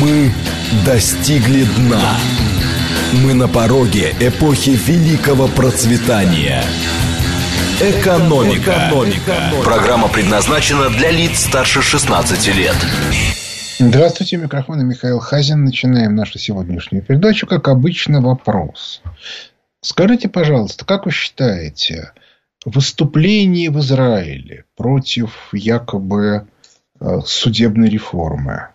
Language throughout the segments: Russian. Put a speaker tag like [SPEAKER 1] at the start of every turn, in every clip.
[SPEAKER 1] Мы достигли дна. Мы на пороге эпохи великого процветания. Экономика. Экономика. Программа предназначена для лиц старше 16 лет.
[SPEAKER 2] Здравствуйте, микрофон Михаил Хазин. Начинаем нашу сегодняшнюю передачу. Как обычно, вопрос. Скажите, пожалуйста, как вы считаете, выступление в Израиле против якобы э, судебной реформы,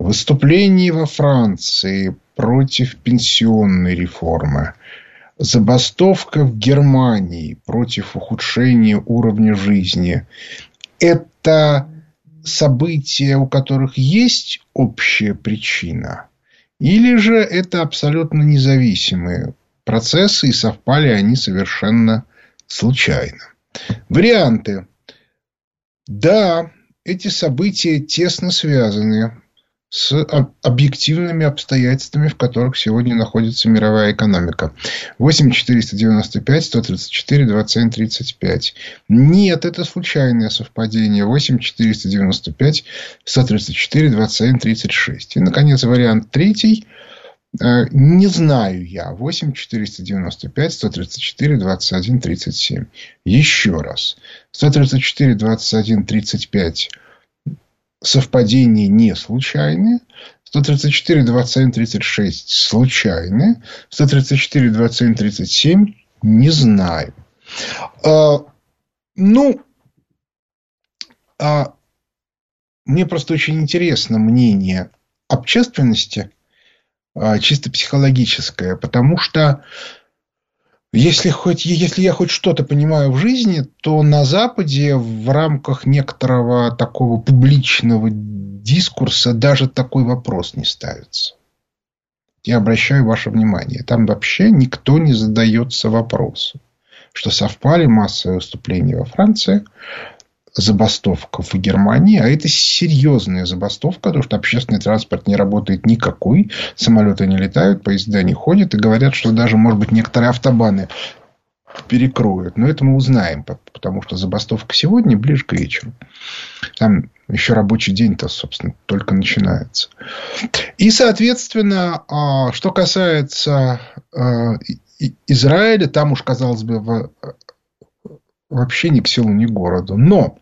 [SPEAKER 2] выступление во Франции против пенсионной реформы, забастовка в Германии против ухудшения уровня жизни – это события, у которых есть общая причина, или же это абсолютно независимые процессы, и совпали они совершенно случайно. Варианты. Да, эти события тесно связаны с объективными обстоятельствами, в которых сегодня находится мировая экономика. 8 495 134 27 35. Нет, это случайное совпадение. 8 495 134 27 36. И, наконец, вариант третий. Э, не знаю я. 8 495 134 21 37. Еще раз. 134 21 35 совпадения не случайные. 134, 27, 36 случайные. 134, 27, 37 не знаю. А, ну, а, мне просто очень интересно мнение общественности, а, чисто психологическое, потому что если, хоть, если я хоть что-то понимаю в жизни, то на Западе в рамках некоторого такого публичного дискурса даже такой вопрос не ставится. Я обращаю ваше внимание, там вообще никто не задается вопросом, что совпали массовые выступления во Франции забастовка в Германии, а это серьезная забастовка, потому что общественный транспорт не работает никакой, самолеты не летают, поезда не ходят, и говорят, что даже, может быть, некоторые автобаны перекроют. Но это мы узнаем, потому что забастовка сегодня ближе к вечеру. Там еще рабочий день-то, собственно, только начинается. И, соответственно, а, что касается а, Израиля, там уж, казалось бы, вообще ни к селу, ни к городу. Но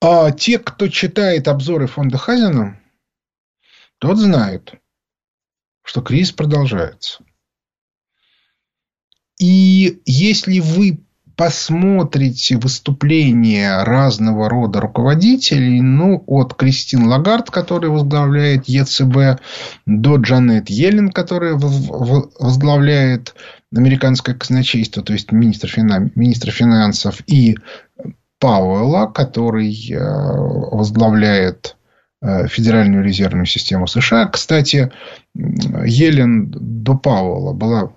[SPEAKER 2] а те, кто читает обзоры фонда Хазина, тот знает, что кризис продолжается. И если вы посмотрите выступления разного рода руководителей, ну, от Кристин Лагард, которая возглавляет ЕЦБ, до Джанет Йеллен, которая возглавляет американское казначейство, то есть министр, финан, министр финансов, и Пауэлла, который э, возглавляет э, Федеральную резервную систему США. Кстати, Елен до Пауэлла была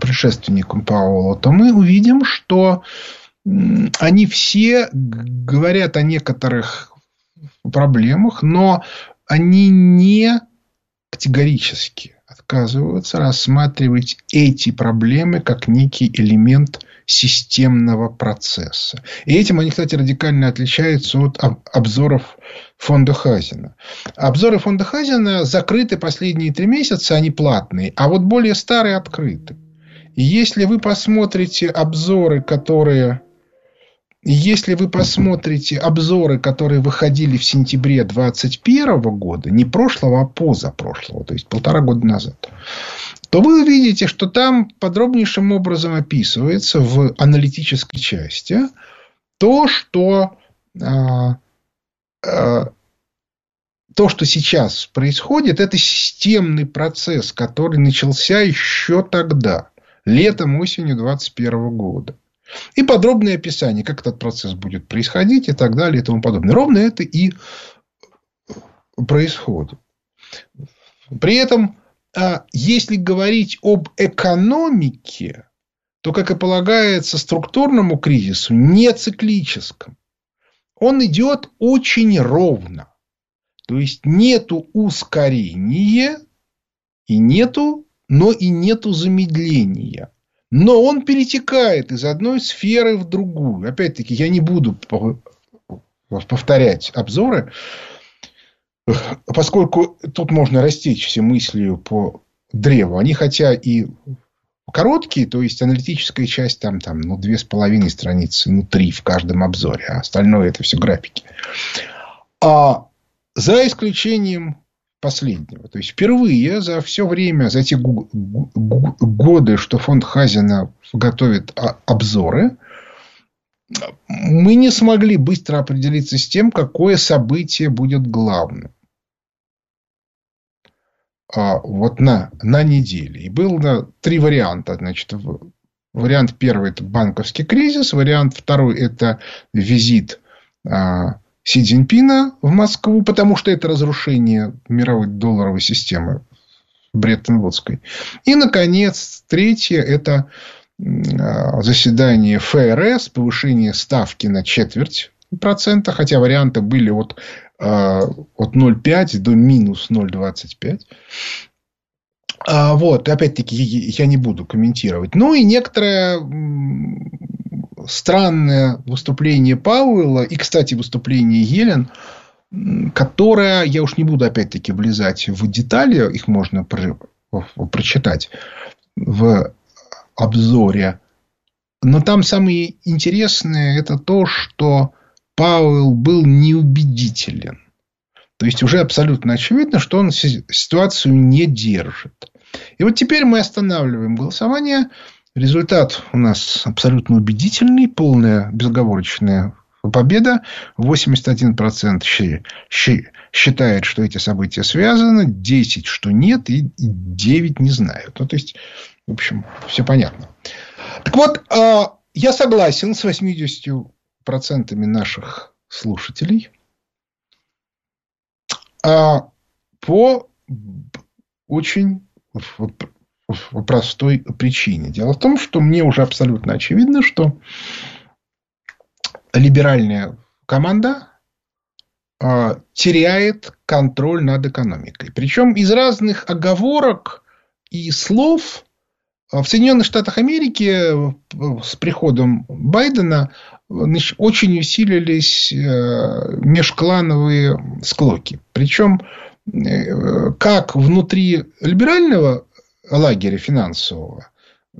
[SPEAKER 2] предшественником Пауэлла, то мы увидим, что они все говорят о некоторых проблемах, но они не категорически отказываются рассматривать эти проблемы как некий элемент системного процесса. И этим они, кстати, радикально отличаются от обзоров фонда Хазина. Обзоры фонда Хазина закрыты последние три месяца, они платные, а вот более старые открыты. И если вы посмотрите обзоры, которые если вы посмотрите обзоры, которые выходили в сентябре 2021 года, не прошлого, а позапрошлого, то есть полтора года назад, то вы увидите, что там подробнейшим образом описывается в аналитической части то, что а, а, то, что сейчас происходит, это системный процесс, который начался еще тогда, летом, осенью 2021 года. И подробное описание, как этот процесс будет происходить и так далее и тому подобное. Ровно это и происходит. При этом а если говорить об экономике, то, как и полагается структурному кризису, не циклическом. Он идет очень ровно. То есть нету ускорения и нету, но и нету замедления. Но он перетекает из одной сферы в другую. Опять-таки, я не буду повторять обзоры поскольку тут можно растечься мыслью по древу, они хотя и короткие, то есть аналитическая часть там, там ну, две с половиной страницы, ну, три в каждом обзоре, а остальное это все графики. А за исключением последнего. То есть, впервые за все время, за те годы, что фонд Хазина готовит обзоры, мы не смогли быстро определиться с тем, какое событие будет главным. А, вот на, на неделе. И было три варианта. Значит, вариант первый – это банковский кризис. Вариант второй – это визит а, Си Цзиньпина в Москву, потому что это разрушение мировой долларовой системы Бреттон-Вудской. И, наконец, третье – это а, заседание ФРС, повышение ставки на четверть процента, хотя варианты были от, а, от 0,5 до минус 0,25. А, вот, опять-таки, я не буду комментировать. Ну, и некоторое странное выступление Пауэлла и, кстати, выступление Елен, которое, я уж не буду опять-таки влезать в детали, их можно про, прочитать в обзоре. Но там самое интересное это то, что Пауэлл был неубедителен. То есть уже абсолютно очевидно, что он ситуацию не держит. И вот теперь мы останавливаем голосование. Результат у нас абсолютно убедительный, полная безоговорочная победа. 81% считает, что эти события связаны, 10, что нет, и 9 не знают. Ну, то есть, в общем, все понятно. Так вот, а, я согласен с 80% наших слушателей а, по очень простой причине. Дело в том, что мне уже абсолютно очевидно, что либеральная команда э, теряет контроль над экономикой. Причем из разных оговорок и слов в Соединенных Штатах Америки э, с приходом Байдена очень усилились э, межклановые склоки. Причем э, как внутри либерального лагеря финансового.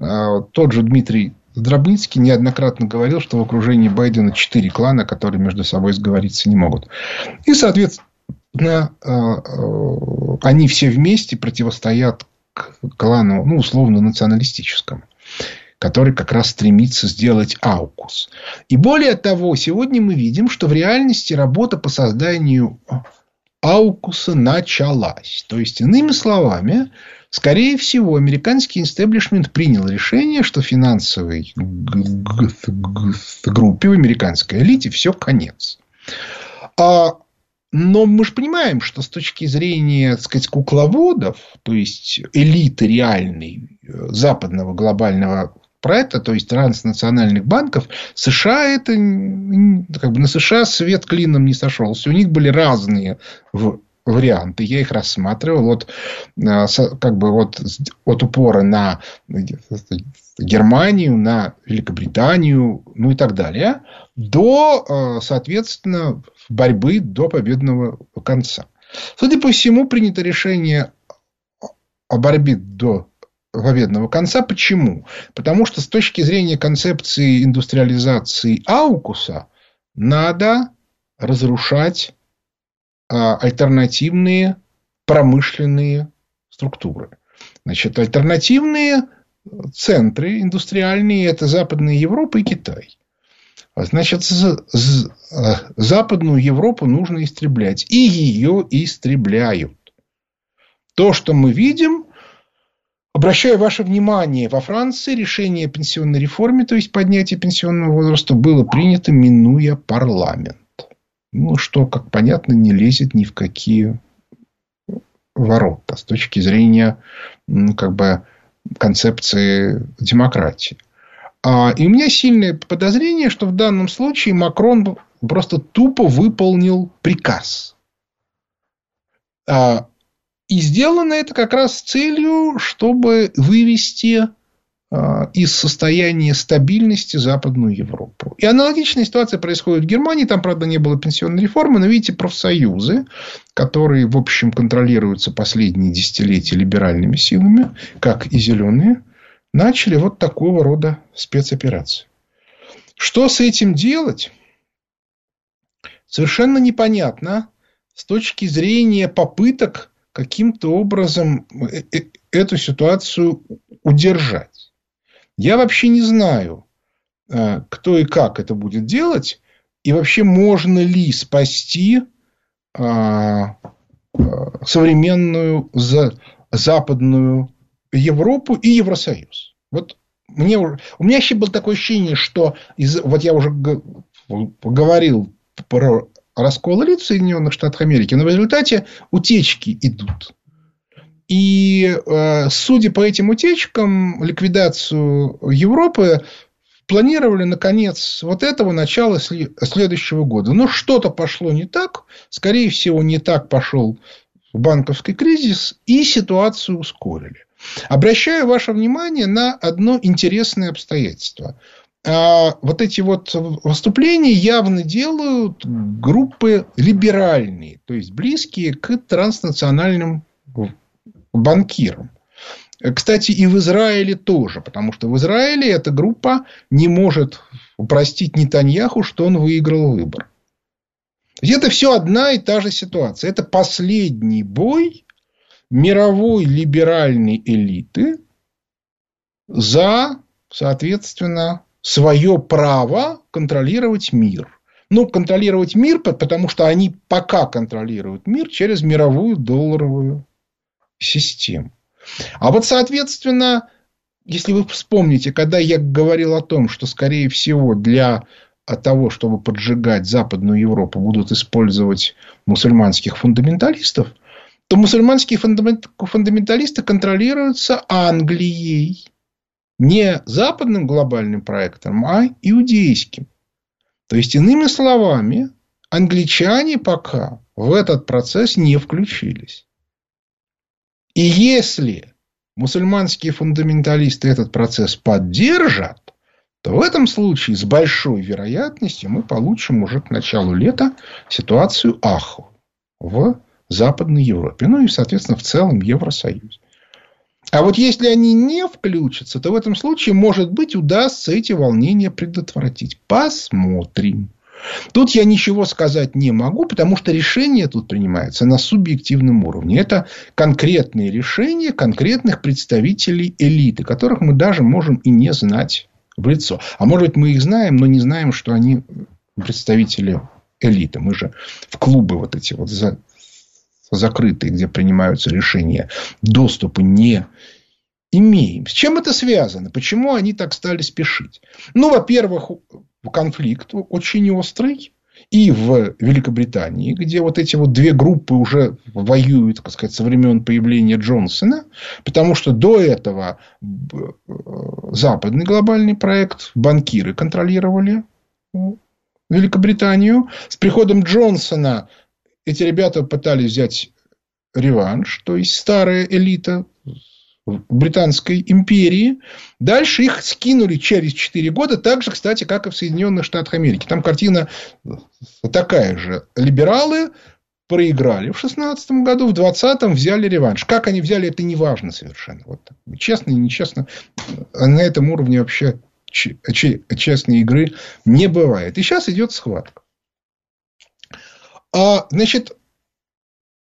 [SPEAKER 2] А тот же Дмитрий Дробницкий неоднократно говорил, что в окружении Байдена четыре клана, которые между собой сговориться не могут. И, соответственно, а, а, они все вместе противостоят клану, ну, условно, националистическому который как раз стремится сделать аукус. И более того, сегодня мы видим, что в реальности работа по созданию аукуса началась. То есть, иными словами, Скорее всего, американский истеблишмент принял решение, что финансовой группе в американской элите все конец. А, но мы же понимаем, что с точки зрения, так сказать, кукловодов, то есть элиты реальной э, западного глобального проекта, то есть транснациональных банков, США это как бы на США свет клином не сошелся. У них были разные варианты, я их рассматривал вот э, как бы вот от упора на Германию, на Великобританию, ну и так далее, до, э, соответственно, борьбы до победного конца. Судя по всему, принято решение о борьбе до победного конца. Почему? Потому что с точки зрения концепции индустриализации Аукуса надо разрушать а, альтернативные промышленные структуры. Значит, альтернативные центры индустриальные – это Западная Европа и Китай. А значит, а, Западную Европу нужно истреблять. И ее истребляют. То, что мы видим, обращаю ваше внимание, во Франции решение о пенсионной реформе, то есть поднятие пенсионного возраста, было принято, минуя парламент ну, что, как понятно, не лезет ни в какие ворота с точки зрения ну, как бы, концепции демократии. А, и у меня сильное подозрение, что в данном случае Макрон просто тупо выполнил приказ. А, и сделано это как раз с целью, чтобы вывести из состояния стабильности Западную Европу. И аналогичная ситуация происходит в Германии. Там, правда, не было пенсионной реформы, но, видите, профсоюзы, которые, в общем, контролируются последние десятилетия либеральными силами, как и зеленые, начали вот такого рода спецоперации. Что с этим делать? Совершенно непонятно с точки зрения попыток каким-то образом э, э, эту ситуацию удержать. Я вообще не знаю, э, кто и как это будет делать, и вообще можно ли спасти современную западную Европу и Евросоюз. Вот мне, у меня еще было такое ощущение, что из, вот я уже говорил про раскол элит в Соединенных Штатах Америки, но в результате утечки идут. И э, судя по этим утечкам, ликвидацию Европы планировали на конец вот этого начала следующего года. Но что-то пошло не так. Скорее всего, не так пошел банковский кризис, и ситуацию ускорили. Обращаю ваше внимание на одно интересное обстоятельство. А, вот эти вот выступления явно делают группы либеральные, то есть близкие к транснациональным банкирам. Кстати, и в Израиле тоже, потому что в Израиле эта группа не может простить Нетаньяху, что он выиграл выбор. Это все одна и та же ситуация. Это последний бой мировой либеральной элиты за, соответственно, свое право контролировать мир. Ну, контролировать мир, потому что они пока контролируют мир через мировую долларовую систему. А вот, соответственно, если вы вспомните, когда я говорил о том, что, скорее всего, для того, чтобы поджигать Западную Европу, будут использовать мусульманских фундаменталистов – то мусульманские фундаменталисты контролируются Англией. Не западным глобальным проектом, а иудейским. То есть, иными словами, англичане пока в этот процесс не включились. И если мусульманские фундаменталисты этот процесс поддержат, то в этом случае с большой вероятностью мы получим уже к началу лета ситуацию Аху в Западной Европе. Ну и, соответственно, в целом Евросоюзе. А вот если они не включатся, то в этом случае, может быть, удастся эти волнения предотвратить. Посмотрим. Тут я ничего сказать не могу, потому что решение тут принимается на субъективном уровне. Это конкретные решения конкретных представителей элиты, которых мы даже можем и не знать в лицо. А может быть, мы их знаем, но не знаем, что они представители элиты. Мы же в клубы вот эти вот закрытые, где принимаются решения, доступа не имеем. С чем это связано? Почему они так стали спешить? Ну, во-первых, конфликт очень острый. И в Великобритании, где вот эти вот две группы уже воюют, так сказать, со времен появления Джонсона, потому что до этого э, западный глобальный проект банкиры контролировали Великобританию. С приходом Джонсона эти ребята пытались взять реванш, то есть старая элита британской империи. Дальше их скинули через 4 года, так же, кстати, как и в Соединенных Штатах Америки. Там картина такая же. Либералы проиграли в 16 году, в 20-м взяли реванш. Как они взяли, это не важно совершенно. Вот. Честно и нечестно. На этом уровне вообще честной игры не бывает. И сейчас идет схватка. А, значит,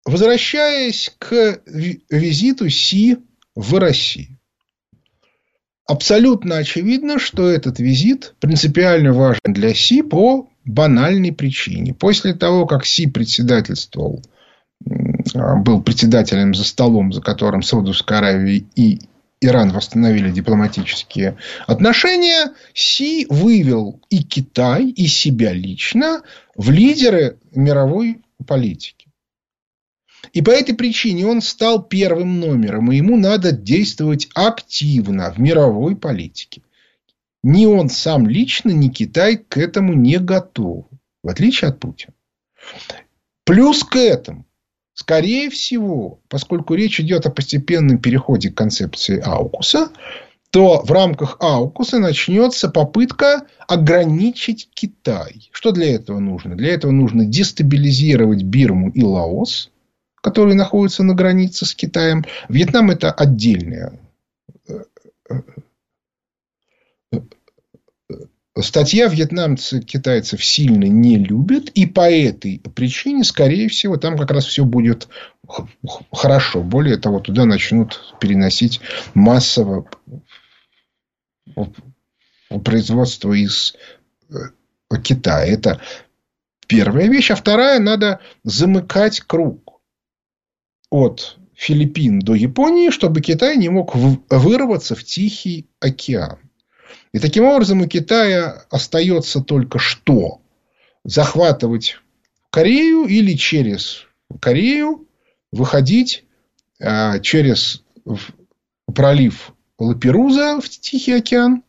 [SPEAKER 2] возвращаясь к визиту Си в Россию. Абсолютно очевидно, что этот визит принципиально важен для Си по банальной причине. После того, как Си председательствовал, был председателем за столом, за которым Саудовская Аравия и Иран восстановили дипломатические отношения, Си вывел и Китай, и себя лично в лидеры мировой политики. И по этой причине он стал первым номером, и ему надо действовать активно в мировой политике. Ни он сам лично, ни Китай к этому не готов, в отличие от Путина. Плюс к этому Скорее всего, поскольку речь идет о постепенном переходе к концепции Аукуса, то в рамках Аукуса начнется попытка ограничить Китай. Что для этого нужно? Для этого нужно дестабилизировать Бирму и Лаос, которые находятся на границе с Китаем. Вьетнам это отдельная статья вьетнамцы китайцев сильно не любят, и по этой причине, скорее всего, там как раз все будет хорошо. Более того, туда начнут переносить массово производство из э, Китая. Это первая вещь. А вторая, надо замыкать круг от Филиппин до Японии, чтобы Китай не мог вырваться в Тихий океан. И таким образом у Китая остается только что захватывать Корею или через Корею выходить а, через пролив Лаперуза в Тихий океан.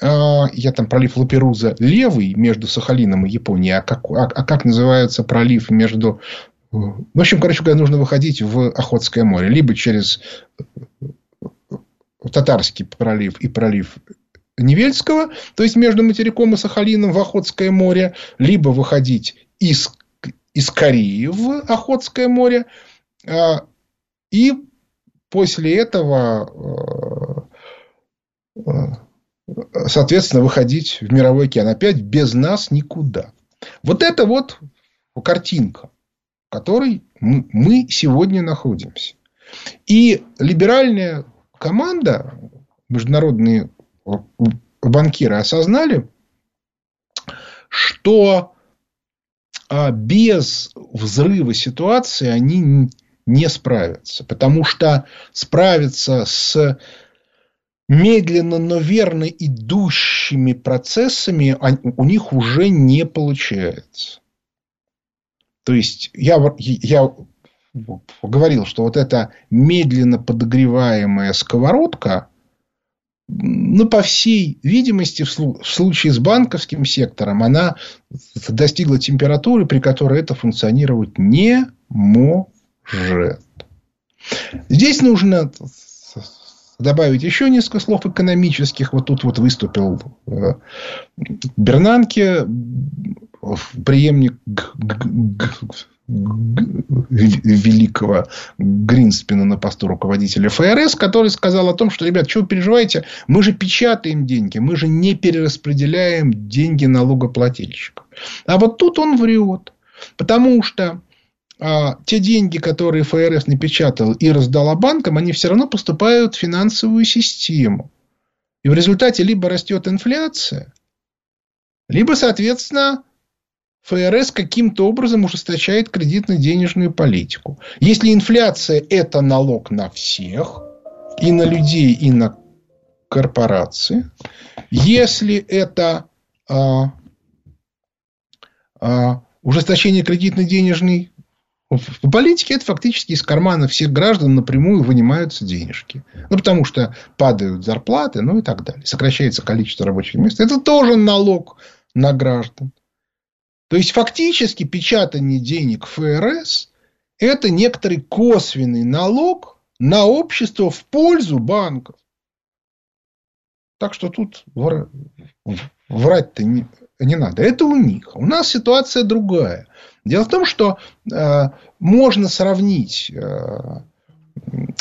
[SPEAKER 2] А, я там пролив Лаперуза левый между Сахалином и Японией. А как, а, а как называется пролив между... В общем, короче говоря, нужно выходить в Охотское море. Либо через Татарский пролив и пролив Невельского, то есть между материком и Сахалином в Охотское море, либо выходить из, из Кореи в Охотское море, а, и после этого, а, а, соответственно, выходить в мировой океан. Опять без нас никуда. Вот это вот картинка, в которой мы сегодня находимся. И либеральная команда, международные банкиры осознали, что а, без взрыва ситуации они не справятся. Потому что справиться с медленно, но верно идущими процессами у них уже не получается. То есть я, я говорил, что вот эта медленно подогреваемая сковородка, ну, по всей видимости, в случае с банковским сектором, она достигла температуры, при которой это функционировать не может. Здесь нужно добавить еще несколько слов экономических. Вот тут вот выступил э, Бернанке, преемник великого Гринспена на посту руководителя ФРС, который сказал о том, что, ребят, что вы переживаете, мы же печатаем деньги, мы же не перераспределяем деньги налогоплательщиков. А вот тут он врет, потому что а, те деньги, которые ФРС напечатал и раздала банкам, они все равно поступают в финансовую систему. И в результате либо растет инфляция, либо, соответственно, ФРС каким-то образом ужесточает кредитно-денежную политику. Если инфляция – это налог на всех, и на людей, и на корпорации, если это а, а, ужесточение кредитно-денежной в политике это фактически из кармана всех граждан напрямую вынимаются денежки. Ну, потому что падают зарплаты, ну и так далее. Сокращается количество рабочих мест. Это тоже налог на граждан. То есть, фактически печатание денег ФРС – это некоторый косвенный налог на общество в пользу банков. Так что тут врать-то не, не надо. Это у них. У нас ситуация другая. Дело в том, что э, можно сравнить э,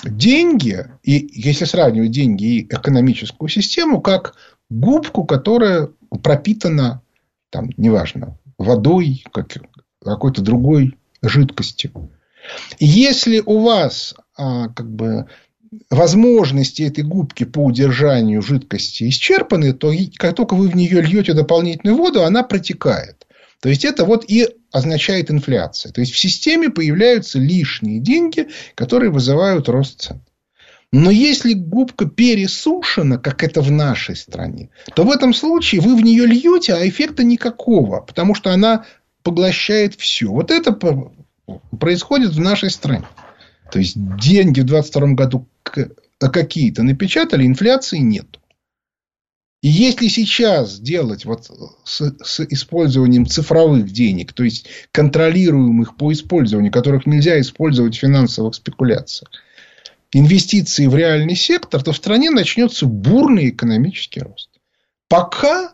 [SPEAKER 2] деньги, и если сравнивать деньги и экономическую систему, как губку, которая пропитана, там, неважно, водой, как, какой-то другой жидкостью. Если у вас а, как бы возможности этой губки по удержанию жидкости исчерпаны, то как только вы в нее льете дополнительную воду, она протекает. То есть это вот и означает инфляция. То есть в системе появляются лишние деньги, которые вызывают рост цен. Но если губка пересушена, как это в нашей стране, то в этом случае вы в нее льете, а эффекта никакого, потому что она поглощает все. Вот это происходит в нашей стране. То есть деньги в 2022 году какие-то напечатали, инфляции нет. И если сейчас сделать вот с, с использованием цифровых денег, то есть контролируемых по использованию, которых нельзя использовать в финансовых спекуляциях, инвестиции в реальный сектор, то в стране начнется бурный экономический рост. Пока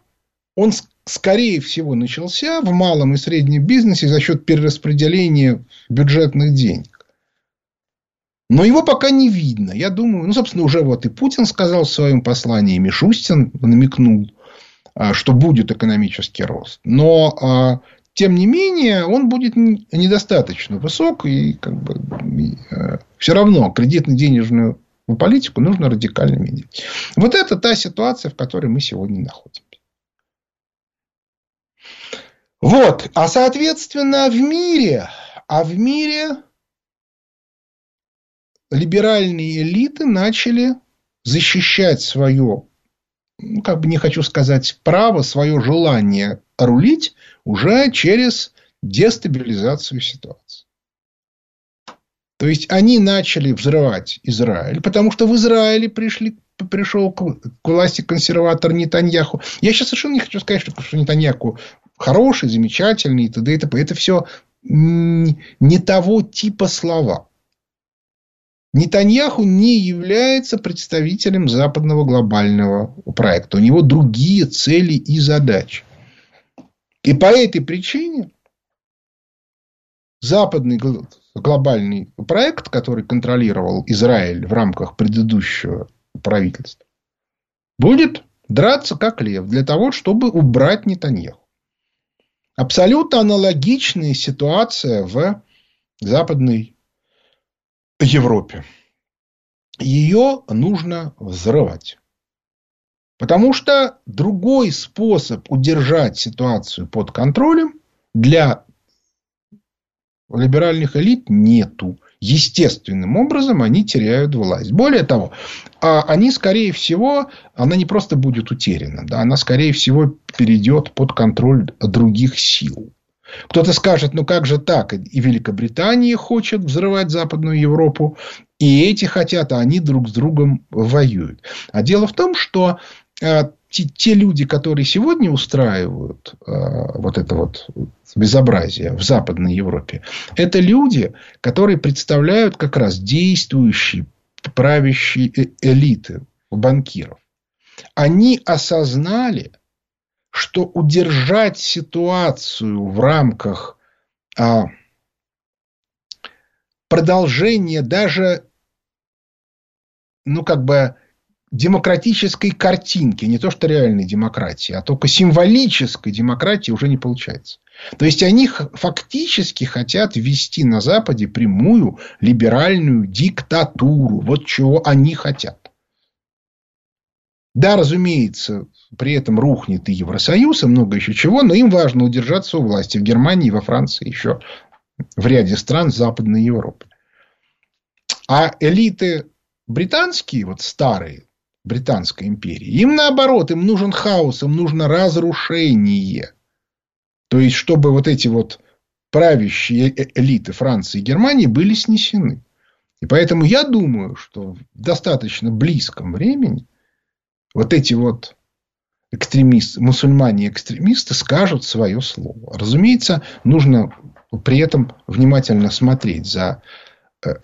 [SPEAKER 2] он, скорее всего, начался в малом и среднем бизнесе за счет перераспределения бюджетных денег. Но его пока не видно. Я думаю, ну, собственно, уже вот и Путин сказал в своем послании, и Мишустин намекнул, а, что будет экономический рост. Но а, тем не менее, он будет недостаточно высок, и как бы, э, все равно кредитно-денежную политику нужно радикально менять. Вот это та ситуация, в которой мы сегодня находимся. Вот. А соответственно, в мире, а в мире либеральные элиты начали защищать свое, ну, как бы не хочу сказать, право, свое желание рулить уже через дестабилизацию ситуации. То есть они начали взрывать Израиль, потому что в Израиле пришли, пришел к власти консерватор Нетаньяху. Я сейчас совершенно не хочу сказать, что, что Нетаньяху хороший, замечательный и т.д. и т.п. Это все не того типа слова. Нетаньяху не является представителем западного глобального проекта. У него другие цели и задачи. И по этой причине западный глобальный проект, который контролировал Израиль в рамках предыдущего правительства, будет драться как лев для того, чтобы убрать Нетаньяху. Абсолютно аналогичная ситуация в Западной Европе. Ее нужно взрывать. Потому что другой способ удержать ситуацию под контролем для либеральных элит нету. Естественным образом они теряют власть. Более того, а они, скорее всего, она не просто будет утеряна, да, она, скорее всего, перейдет под контроль других сил. Кто-то скажет, ну как же так? И Великобритания хочет взрывать Западную Европу, и эти хотят, а они друг с другом воюют. А дело в том, что те, те люди, которые сегодня устраивают а, вот это вот безобразие в Западной Европе, это люди, которые представляют как раз действующие правящие э, элиты банкиров. Они осознали, что удержать ситуацию в рамках а, продолжения даже, ну, как бы демократической картинки, не то что реальной демократии, а только символической демократии уже не получается. То есть они фактически хотят ввести на Западе прямую либеральную диктатуру. Вот чего они хотят. Да, разумеется, при этом рухнет и Евросоюз, и много еще чего, но им важно удержаться у власти в Германии, во Франции, еще в ряде стран Западной Европы. А элиты британские, вот старые, Британской империи. Им наоборот, им нужен хаос, им нужно разрушение. То есть, чтобы вот эти вот правящие э, элиты Франции и Германии были снесены. И поэтому я думаю, что в достаточно близком времени вот эти вот экстремисты, мусульмане-экстремисты скажут свое слово. Разумеется, нужно при этом внимательно смотреть за э,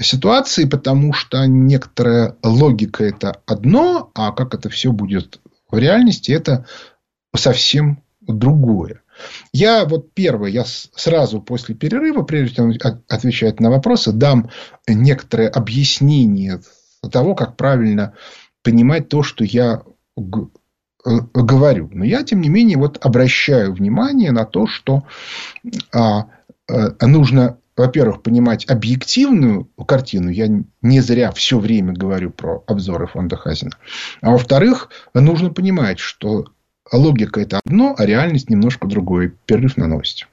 [SPEAKER 2] ситуации, потому что некоторая логика это одно, а как это все будет в реальности, это совсем другое. Я вот первое, я сразу после перерыва, прежде чем отвечать на вопросы, дам некоторое объяснение того, как правильно понимать то, что я э, говорю. Но я, тем не менее, вот обращаю внимание на то, что а, а, нужно во-первых, понимать объективную картину. Я не зря все время говорю про обзоры фонда Хазина. А во-вторых, нужно понимать, что логика это одно, а реальность немножко другое. Перерыв на новости.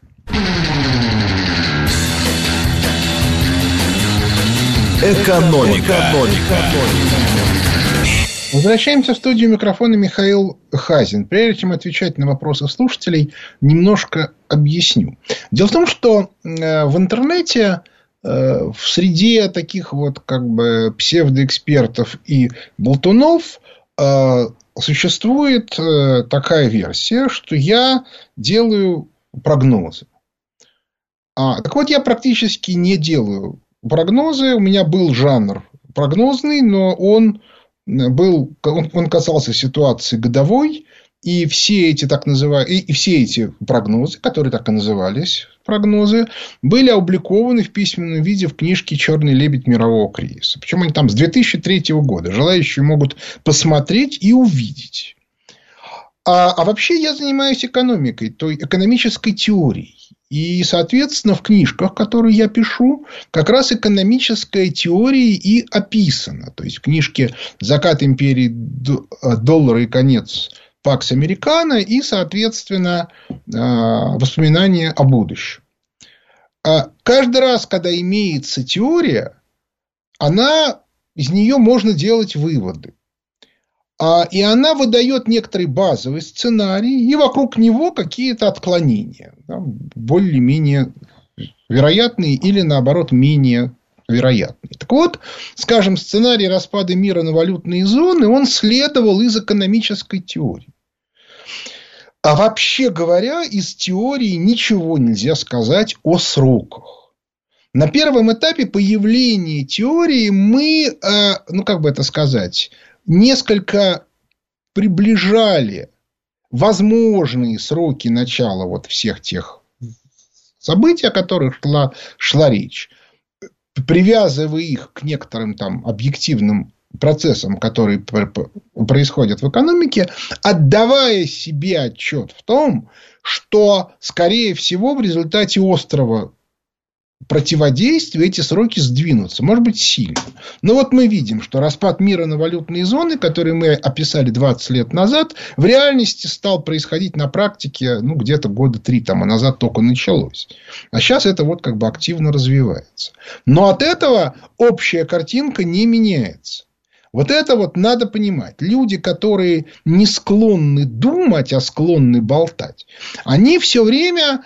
[SPEAKER 1] Экономика. Экономика.
[SPEAKER 2] Возвращаемся в студию микрофона Михаил Хазин. Прежде чем отвечать на вопросы слушателей, немножко объясню. Дело в том, что э, в интернете э, в среде таких вот как бы псевдоэкспертов и болтунов э, существует такая версия, что я делаю прогнозы. А, так вот, я практически не делаю прогнозы. У меня был жанр прогнозный, но он был, он, он касался ситуации годовой, и все эти так называемые, и, и все эти прогнозы, которые так и назывались прогнозы, были опубликованы в письменном виде в книжке «Черный лебедь мирового кризиса». Причем они там с 2003 года. Желающие могут посмотреть и увидеть. А, а вообще я занимаюсь экономикой, той экономической теорией. И, соответственно, в книжках, которые я пишу, как раз экономическая теория и описана. То есть, в книжке «Закат империи доллара и конец Пакс Американо» и, соответственно, а, воспоминания о будущем. А каждый раз, когда имеется теория, она, из нее можно делать выводы. А, и она выдает некоторый базовый сценарий, и вокруг него какие-то отклонения, более-менее вероятные или, наоборот, менее вероятные. Так вот, скажем, сценарий распада мира на валютные зоны, он следовал из экономической теории. А вообще говоря, из теории ничего нельзя сказать о сроках. На первом этапе появления теории мы, э, ну как бы это сказать, несколько приближали возможные сроки начала вот всех тех событий, о которых шла, шла речь, привязывая их к некоторым там объективным процессам, которые происходят в экономике, отдавая себе отчет в том, что, скорее всего, в результате острого противодействия эти сроки сдвинутся, может быть, сильно. Но вот мы видим, что распад мира на валютные зоны, который мы описали 20 лет назад, в реальности стал происходить на практике ну, где-то года три тому назад только началось. А сейчас это вот как бы активно развивается. Но от этого общая картинка не меняется. Вот это вот надо понимать. Люди, которые не склонны думать, а склонны болтать, они все время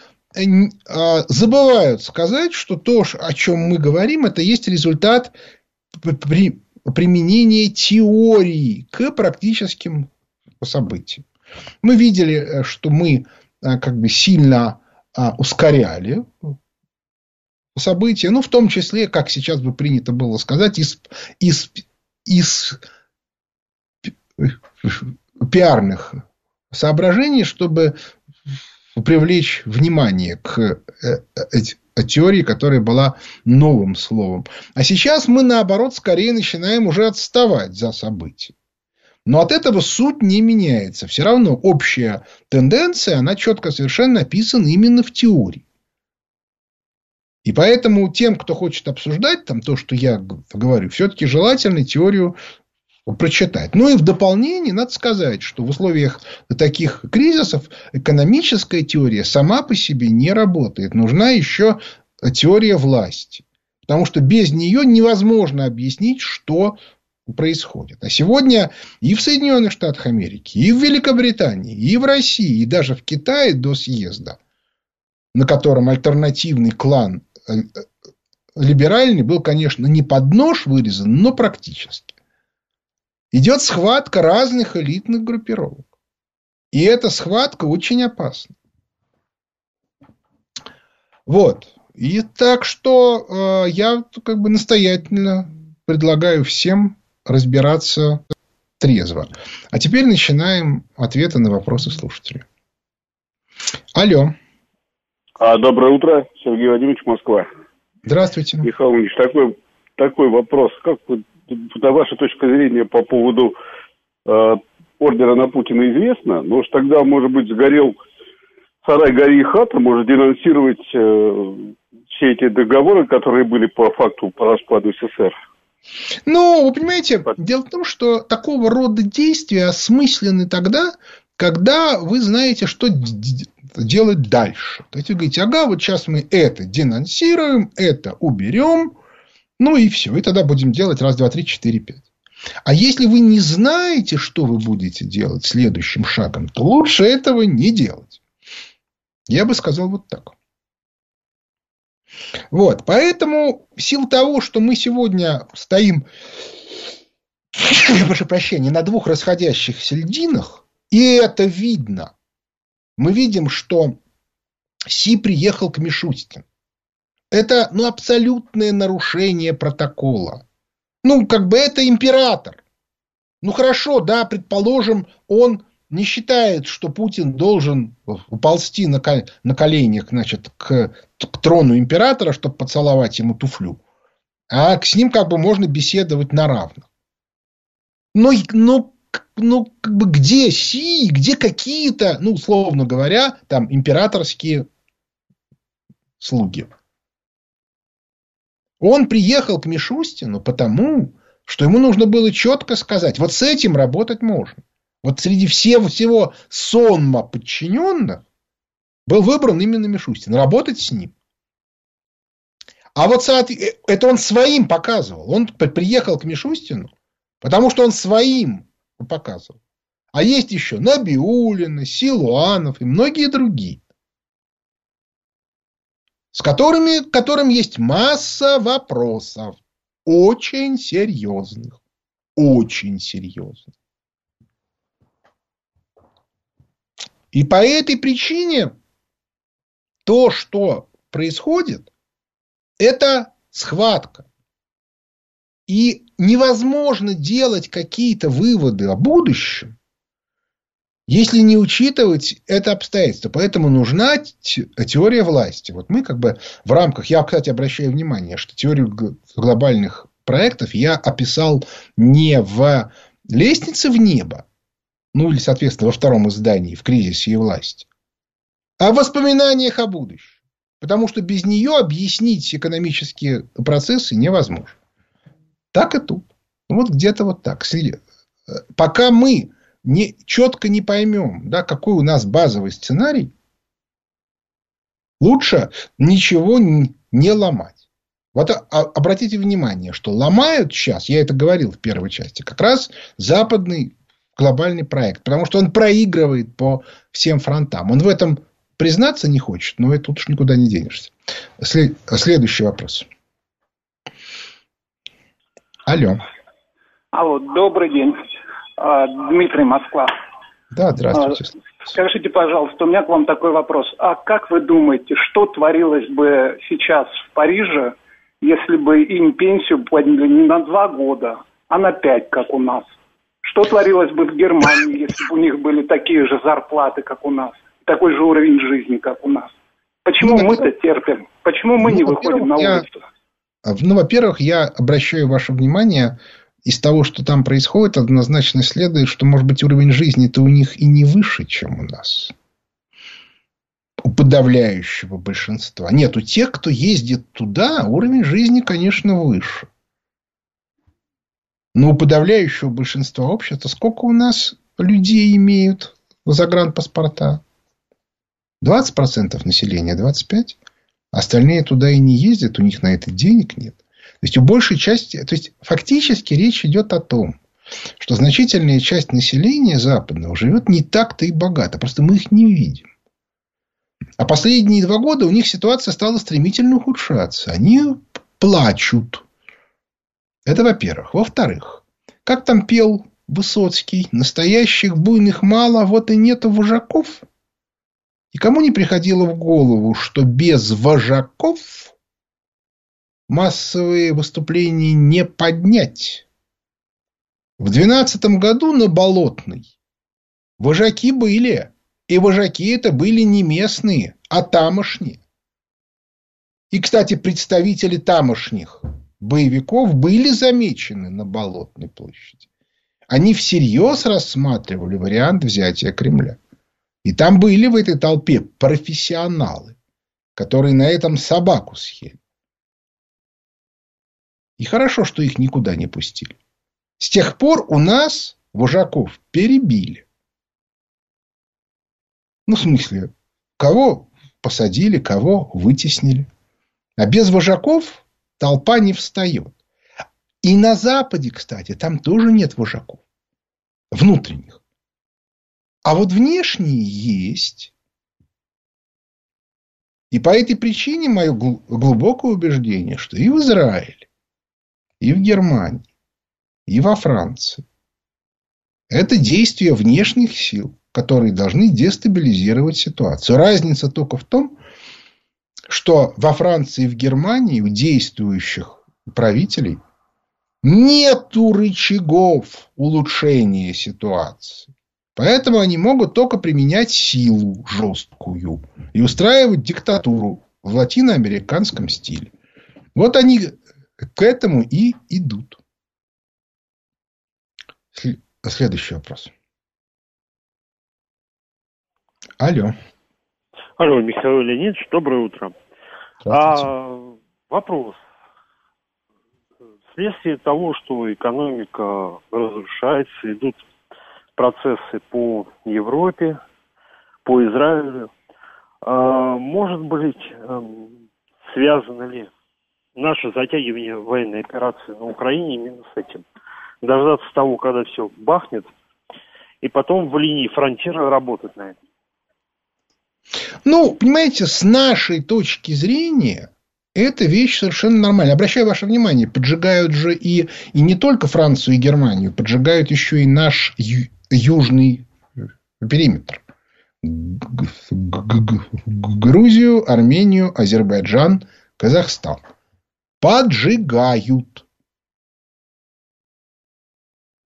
[SPEAKER 2] забывают сказать, что то, о чем мы говорим, это есть результат при применения теории к практическим событиям. Мы видели, э, что мы э, как бы сильно а, ускоряли события, ну, в том числе, как сейчас бы принято было сказать, из, из, из пиарных соображений, чтобы привлечь внимание к э, э, теории, которая была новым словом. А сейчас мы, наоборот, скорее начинаем уже отставать за событиями. Но от этого суть не меняется. Все равно общая тенденция, она четко совершенно описана именно в теории. И поэтому тем, кто хочет обсуждать там то, что я говорю, все-таки желательно теорию прочитать. Ну и в дополнение надо сказать, что в условиях таких кризисов экономическая теория сама по себе не работает. Нужна еще теория власти. Потому что без нее невозможно объяснить, что происходит. А сегодня и в Соединенных Штатах Америки, и в Великобритании, и в России, и даже в Китае до съезда, на котором альтернативный клан э, э, либеральный был, конечно, не под нож вырезан, но практически идет схватка разных элитных группировок. И эта схватка очень опасна. Вот. И так что э, я как бы настоятельно предлагаю всем разбираться трезво. А теперь начинаем ответы на вопросы слушателей. Алло.
[SPEAKER 3] А, доброе утро, Сергей Владимирович, Москва.
[SPEAKER 2] Здравствуйте.
[SPEAKER 3] Михаил Ильич, такой, такой вопрос. Как вы да, ваша точка зрения по поводу э, ордера на Путина известна, но уж тогда, может быть, сгорел сарай, гори и хата, может денонсировать э, все эти договоры, которые были по факту по распаду СССР.
[SPEAKER 2] Ну, вы понимаете, дело в том, что такого рода действия осмыслены тогда, когда вы знаете, что делать дальше. То есть вы говорите, ага, вот сейчас мы это денонсируем, это уберем, ну и все. И тогда будем делать раз, два, три, четыре, пять. А если вы не знаете, что вы будете делать следующим шагом, то лучше этого не делать. Я бы сказал вот так. Вот. Поэтому в силу того, что мы сегодня стоим, прошу прощения, на двух расходящихся льдинах, и это видно. Мы видим, что Си приехал к Мишустину. Это ну, абсолютное нарушение протокола. Ну, как бы это император. Ну, хорошо, да, предположим, он не считает, что Путин должен уползти на, на коленях значит, к, к трону императора, чтобы поцеловать ему туфлю. А с ним как бы можно беседовать на равных. Но, но, но как бы где Си, где какие-то, ну, условно говоря, там императорские слуги. Он приехал к Мишустину потому, что ему нужно было четко сказать, вот с этим работать можно. Вот среди всего, всего сонма подчиненных был выбран именно Мишустин. Работать с ним. А вот это он своим показывал. Он приехал к Мишустину, потому что он своим показывал. А есть еще Набиулина, Силуанов и многие другие, с которыми, которым есть масса вопросов. Очень серьезных. Очень серьезных. И по этой причине то, что происходит, это схватка. И невозможно делать какие-то выводы о будущем, если не учитывать это обстоятельство. Поэтому нужна теория власти. Вот мы как бы в рамках... Я, кстати, обращаю внимание, что теорию глобальных проектов я описал не в лестнице в небо, ну или, соответственно, во втором издании, в кризисе и власти, а в воспоминаниях о будущем. Потому что без нее объяснить экономические процессы невозможно. Так и тут. Вот где-то вот так. Пока мы не, четко не поймем, да, какой у нас базовый сценарий, лучше ничего не ломать. Вот а, обратите внимание, что ломают сейчас, я это говорил в первой части, как раз западный глобальный проект. Потому что он проигрывает по всем фронтам. Он в этом признаться не хочет, но это тут уж никуда не денешься. След... Следующий вопрос. Алло.
[SPEAKER 4] Алло, добрый день. А, Дмитрий Москва.
[SPEAKER 2] Да, здравствуйте.
[SPEAKER 4] А, скажите, пожалуйста, у меня к вам такой вопрос. А как вы думаете, что творилось бы сейчас в Париже, если бы им пенсию подняли не на два года, а на пять, как у нас? Что творилось бы в Германии, если бы у них были такие же зарплаты, как у нас, такой же уровень жизни, как у нас? Почему ну, мы-то терпим? Почему мы ну, не выходим на улицу?
[SPEAKER 2] Я, ну, во-первых, я обращаю ваше внимание, из того, что там происходит, однозначно следует, что, может быть, уровень жизни-то у них и не выше, чем у нас. У подавляющего большинства. Нет, у тех, кто ездит туда, уровень жизни, конечно, выше. Но у подавляющего большинства общества сколько у нас людей имеют загранпаспорта? 20% населения, 25%. Остальные туда и не ездят, у них на это денег нет. Есть, у большей части, то есть, фактически речь идет о том, что значительная часть населения западного живет не так-то и богато. Просто мы их не видим. А последние два года у них ситуация стала стремительно ухудшаться. Они плачут. Это во-первых. Во-вторых, как там пел Высоцкий, настоящих буйных мало, вот и нету вожаков. И кому не приходило в голову, что без вожаков массовые выступления не поднять? В двенадцатом году на Болотной вожаки были. И вожаки это были не местные, а тамошние. И, кстати, представители тамошних боевиков были замечены на Болотной площади. Они всерьез рассматривали вариант взятия Кремля. И там были в этой толпе профессионалы, которые на этом собаку съели. И хорошо, что их никуда не пустили. С тех пор у нас вожаков перебили. Ну, в смысле, кого посадили, кого вытеснили. А без вожаков толпа не встает. И на Западе, кстати, там тоже нет вожаков. Внутренних. А вот внешние есть. И по этой причине мое глубокое убеждение, что и в Израиле, и в Германии, и во Франции это действия внешних сил, которые должны дестабилизировать ситуацию. Разница только в том, что во Франции и в Германии у действующих правителей нету рычагов улучшения ситуации. Поэтому они могут только применять силу жесткую и устраивать диктатуру в латиноамериканском стиле. Вот они к этому и идут. Следующий вопрос. Алло.
[SPEAKER 5] Алло, Михаил Леонидович, доброе утро. А, вопрос. Вследствие того, что экономика разрушается, идут процессы по Европе, по Израилю, а, может быть, эм, связано ли наше затягивание военной операции на Украине именно с этим? Дождаться того, когда все бахнет, и потом в линии фронтира работать на этом.
[SPEAKER 2] Ну, понимаете, с нашей точки зрения, это вещь совершенно нормальная. Обращаю ваше внимание, поджигают же и, и не только Францию и Германию, поджигают еще и наш ю, южный периметр. Грузию, Армению, Азербайджан, Казахстан. Поджигают.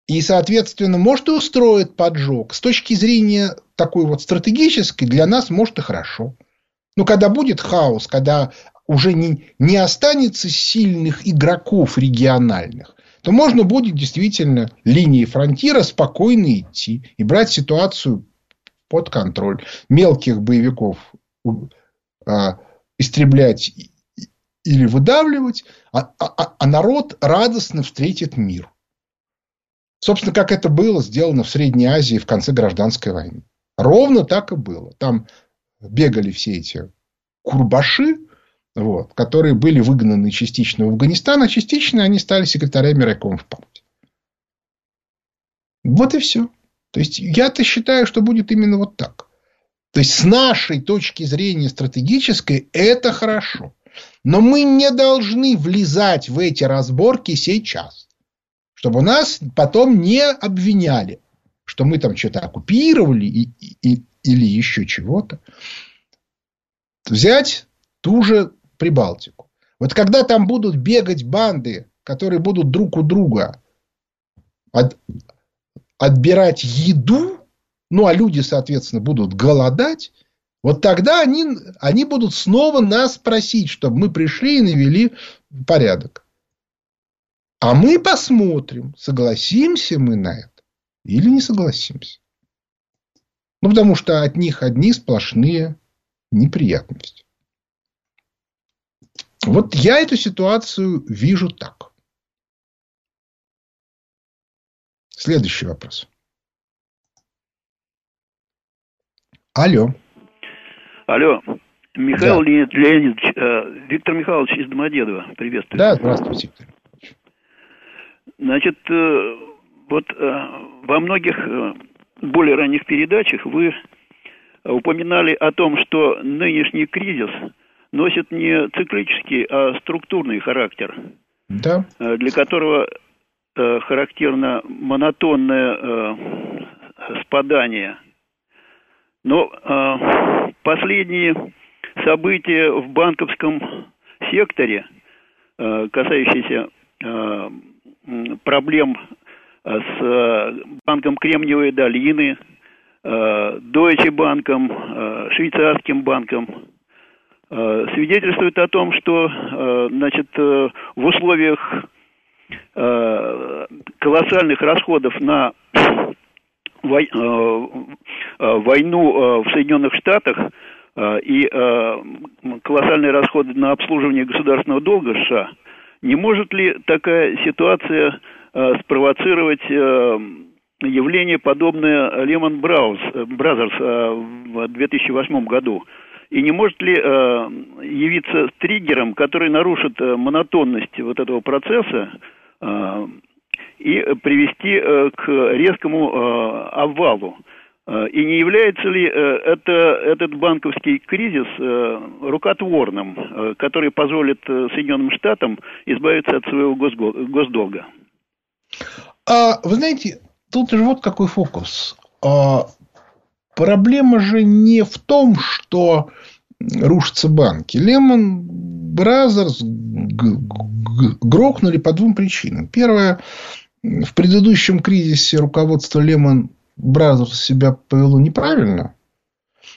[SPEAKER 2] И, соответственно, может и устроит поджог. С точки зрения такой вот стратегической, для нас может и хорошо. Но когда будет хаос, когда уже не, не останется сильных игроков региональных, то можно будет действительно линии фронтира спокойно идти и брать ситуацию под контроль. Мелких боевиков а, истреблять или выдавливать, а, а, а народ радостно встретит мир. Собственно, как это было сделано в Средней Азии в конце гражданской войны. Ровно так и было. Там бегали все эти курбаши, вот, которые были выгнаны частично в Афганистан, а частично они стали секретарями в партии. Вот и все. То есть, я-то считаю, что будет именно вот так. То есть, с нашей точки зрения стратегической, это хорошо. Но мы не должны влезать в эти разборки сейчас чтобы нас потом не обвиняли, что мы там что-то оккупировали и, и, или еще чего-то. Взять ту же Прибалтику. Вот когда там будут бегать банды, которые будут друг у друга от, отбирать еду, ну а люди, соответственно, будут голодать, вот тогда они, они будут снова нас просить, чтобы мы пришли и навели порядок. А мы посмотрим, согласимся мы на это или не согласимся. Ну, потому что от них одни сплошные неприятности. Вот я эту ситуацию вижу так. Следующий вопрос. Алло.
[SPEAKER 6] Алло. Михаил да. Леонидович, э, Виктор Михайлович из Домодедова. Приветствую.
[SPEAKER 2] Да, здравствуйте, Виктор.
[SPEAKER 6] Значит, э, вот э, во многих э, более ранних передачах вы упоминали о том, что нынешний кризис носит не циклический, а структурный характер,
[SPEAKER 2] да.
[SPEAKER 6] для которого характерно монотонное спадание. Но последние события в банковском секторе, касающиеся проблем э, с э, банком Кремниевой долины, э, Deutsche банком, швейцарским банком, свидетельствует о том, что значит, в условиях колоссальных расходов на войну в Соединенных Штатах и колоссальные расходы на обслуживание государственного долга США – не может ли такая ситуация э, спровоцировать э, явление, подобное Lehman Brothers э, в 2008 году? И не может ли э, явиться триггером, который нарушит э, монотонность вот этого процесса э, и привести э, к резкому э, обвалу? Э, и не является ли э, это, этот банковский кризис э, рукотворным, который позволит Соединенным Штатам избавиться от своего госдолга?
[SPEAKER 2] А, вы знаете, тут же вот какой фокус. А, проблема же не в том, что рушатся банки? Lehman Brothers грохнули по двум причинам. Первое, в предыдущем кризисе руководство Lehman Brothers себя повело неправильно.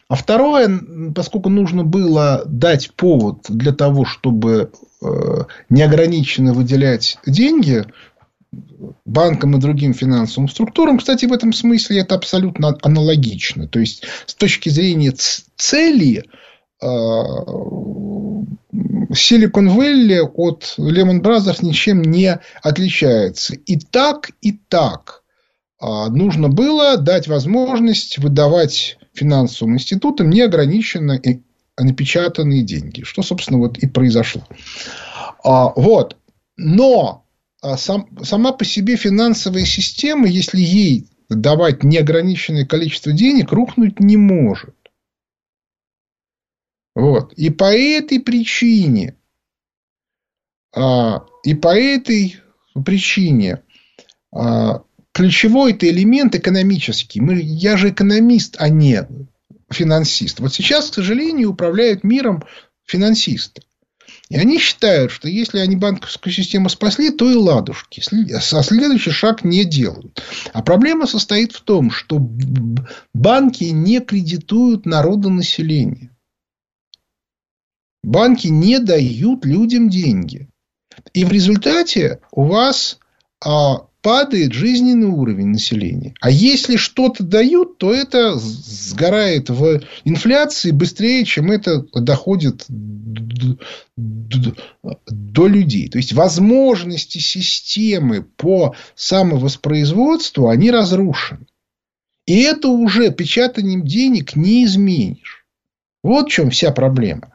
[SPEAKER 2] А второе, поскольку нужно было дать повод для того, чтобы э, неограниченно выделять деньги банкам и другим финансовым структурам, кстати, в этом смысле это абсолютно аналогично. То есть, с точки зрения цели, Silicon Valley от Lehman Brothers ничем не отличается. И так, и так а, нужно было дать возможность выдавать финансовым институтам неограниченно напечатанные деньги. Что, собственно, вот и произошло. А, вот. Но а, сам, сама по себе финансовая система, если ей давать неограниченное количество денег, рухнуть не может. Вот. И по этой причине, а, и по этой причине а, ключевой это элемент экономический. Мы, я же экономист, а не финансист. Вот сейчас, к сожалению, управляют миром финансисты. И они считают, что если они банковскую систему спасли, то и ладушки. А следующий шаг не делают. А проблема состоит в том, что банки не кредитуют народонаселение. Банки не дают людям деньги. И в результате у вас а, падает жизненный уровень населения. А если что-то дают, то это сгорает в инфляции быстрее, чем это доходит до людей. То есть возможности системы по самовоспроизводству, они разрушены. И это уже печатанием денег не изменишь. Вот в чем вся проблема.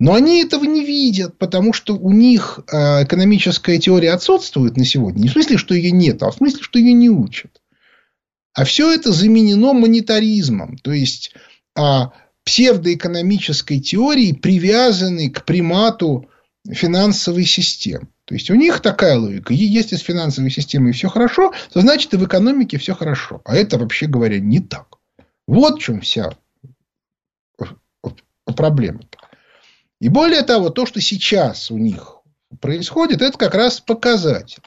[SPEAKER 2] Но они этого не видят, потому что у них э, экономическая теория отсутствует на сегодня. Не в смысле, что ее нет, а в смысле, что ее не учат. А все это заменено монетаризмом. То есть, а, псевдоэкономической теорией, привязанной к примату финансовой системы. То есть, у них такая логика. Если с финансовой системой все хорошо, то значит и в экономике все хорошо. А это, вообще говоря, не так. Вот в чем вся проблема. -то. И более того, то, что сейчас у них происходит, это как раз показатель.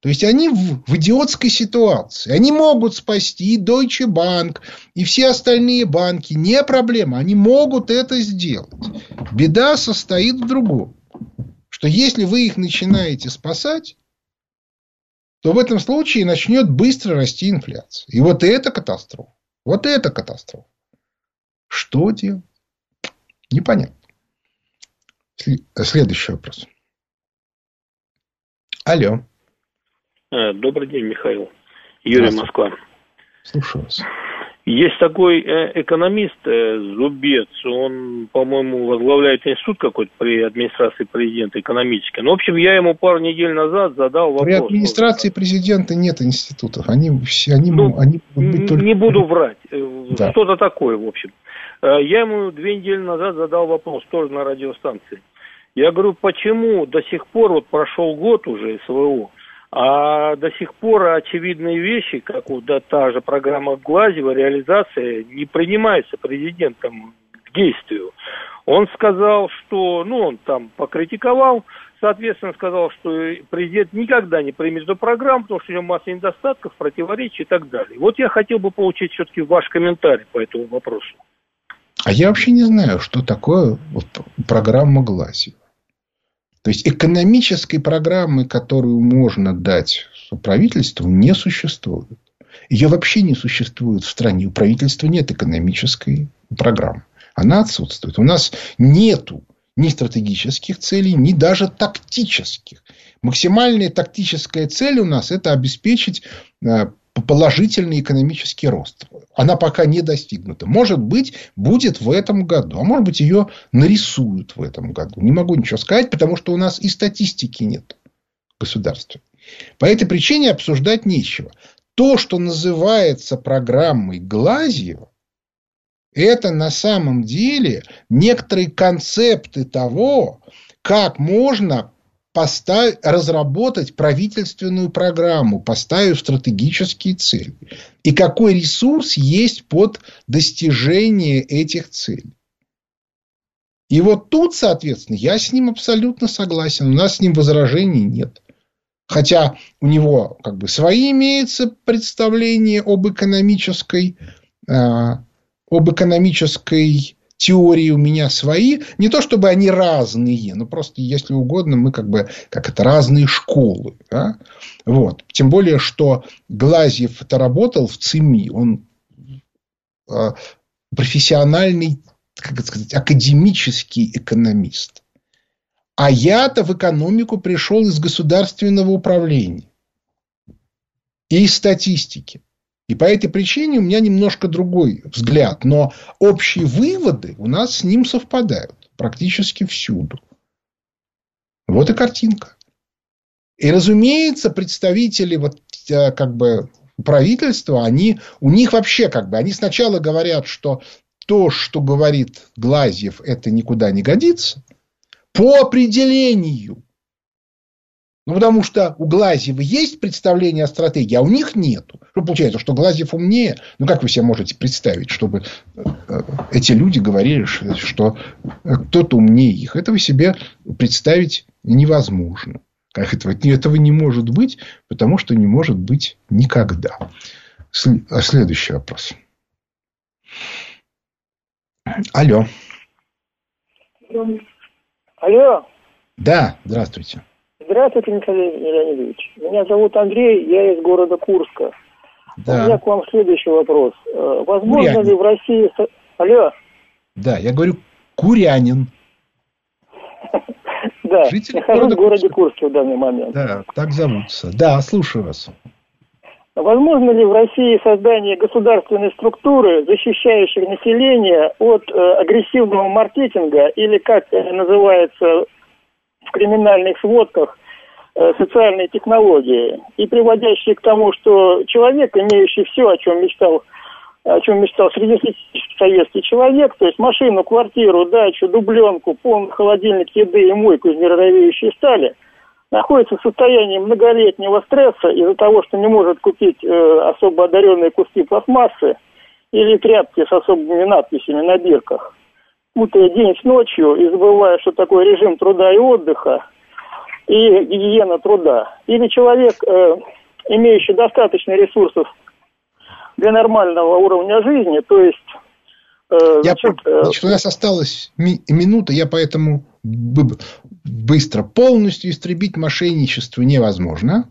[SPEAKER 2] То есть они в, в идиотской ситуации. Они могут спасти и Deutsche Bank, и все остальные банки. Не проблема. Они могут это сделать. Беда состоит в другом. Что если вы их начинаете спасать, то в этом случае начнет быстро расти инфляция. И вот это катастрофа. Вот это катастрофа. Что делать? Непонятно. Следующий вопрос. Алло.
[SPEAKER 7] Э, добрый день, Михаил. Юрий Москва.
[SPEAKER 2] Слушаю вас.
[SPEAKER 7] Есть такой э, экономист э, Зубец, он, по-моему, возглавляет институт какой-то при администрации президента экономический. Ну, в общем, я ему пару недель назад задал вопрос.
[SPEAKER 2] При администрации президента нет институтов. Они, все, они,
[SPEAKER 7] ну, они быть только... Не буду врать. Да. Что-то такое, в общем. Я ему две недели назад задал вопрос, тоже на радиостанции. Я говорю, почему до сих пор, вот прошел год уже СВО, а до сих пор очевидные вещи, как вот та же программа Глазева, реализация, не принимается президентом к действию. Он сказал, что, ну, он там покритиковал, соответственно, сказал, что президент никогда не примет эту программу, потому что у него масса недостатков, противоречий и так далее. Вот я хотел бы получить все-таки ваш комментарий по этому вопросу.
[SPEAKER 2] А я вообще не знаю, что такое программа Глазева. То есть экономической программы, которую можно дать правительству, не существует. Ее вообще не существует в стране. У правительства нет экономической программы. Она отсутствует. У нас нету ни стратегических целей, ни даже тактических. Максимальная тактическая цель у нас – это обеспечить э, положительный экономический рост. Она пока не достигнута. Может быть, будет в этом году. А может быть, ее нарисуют в этом году. Не могу ничего сказать, потому что у нас и статистики нет государства. По этой причине обсуждать нечего. То, что называется программой Глазьева, это на самом деле некоторые концепты того, как можно поставить, разработать правительственную программу, поставив стратегические цели. И какой ресурс есть под достижение этих целей. И вот тут, соответственно, я с ним абсолютно согласен. У нас с ним возражений нет. Хотя у него как бы свои имеются представления об экономической, э, об экономической теории у меня свои. Не то, чтобы они разные, но просто, если угодно, мы как бы, как это, разные школы. Да? Вот. Тем более, что Глазьев это работал в ЦИМИ. Он э, профессиональный, как это сказать, академический экономист. А я-то в экономику пришел из государственного управления и из статистики. И по этой причине у меня немножко другой взгляд. Но общие выводы у нас с ним совпадают практически всюду. Вот и картинка. И, разумеется, представители вот, э, как бы, правительства, они, у них вообще как бы, они сначала говорят, что то, что говорит Глазьев, это никуда не годится – по определению. Ну, потому что у Глазьева есть представление о стратегии, а у них нету. Что получается, что Глазьев умнее? Ну, как вы себе можете представить, чтобы э, эти люди говорили, что кто-то умнее их? Этого себе представить невозможно. Как этого, этого не может быть, потому что не может быть никогда. А следующий вопрос. Алло.
[SPEAKER 8] Алло.
[SPEAKER 2] Да, здравствуйте.
[SPEAKER 8] Здравствуйте, Михаил Леонидович. Меня зовут Андрей, я из города Курска. Да. У меня к вам следующий вопрос. Э, возможно Курянин. ли в России... Алло.
[SPEAKER 2] Да, я говорю курянин.
[SPEAKER 8] Да, нахожусь в городе Курске в данный момент.
[SPEAKER 2] Да, так зовутся. Да, слушаю вас.
[SPEAKER 8] Возможно ли в России создание государственной структуры, защищающей население от э, агрессивного маркетинга или, как называется в криминальных сводках, э, социальные технологии, и приводящие к тому, что человек, имеющий все, о чем мечтал о чем мечтал среднестатистический советский человек, то есть машину, квартиру, дачу, дубленку, полный холодильник еды и мойку из нержавеющей стали – находится в состоянии многолетнего стресса из-за того, что не может купить э, особо одаренные куски пластмассы или тряпки с особыми надписями на бирках, путая день с ночью и забывая, что такое режим труда и отдыха и гигиена труда. Или человек, э, имеющий достаточно ресурсов для нормального уровня жизни, то есть
[SPEAKER 2] Э, я, значит, значит, у нас осталась ми- минута, я поэтому быстро. Полностью истребить мошенничество невозможно.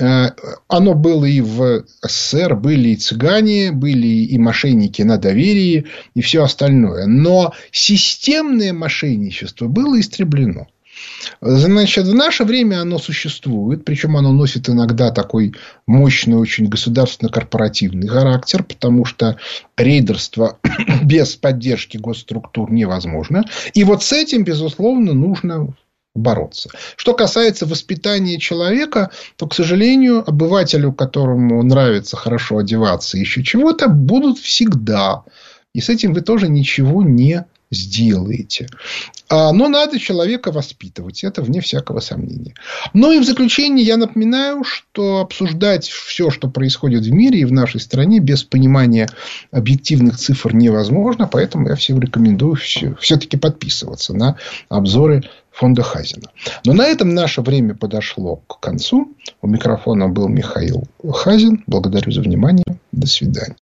[SPEAKER 2] Э, оно было и в СССР, были и цыгане, были и мошенники на доверии, и все остальное. Но системное мошенничество было истреблено. Значит, в наше время оно существует, причем оно носит иногда такой мощный, очень государственно-корпоративный характер, потому что рейдерство без поддержки госструктур невозможно. И вот с этим, безусловно, нужно бороться. Что касается воспитания человека, то, к сожалению, обывателю, которому нравится хорошо одеваться, еще чего-то, будут всегда. И с этим вы тоже ничего не сделаете. А, но надо человека воспитывать. Это вне всякого сомнения. Ну и в заключение я напоминаю, что обсуждать все, что происходит в мире и в нашей стране без понимания объективных цифр невозможно. Поэтому я всем рекомендую все, все-таки подписываться на обзоры фонда Хазина. Но на этом наше время подошло к концу. У микрофона был Михаил Хазин. Благодарю за внимание. До свидания.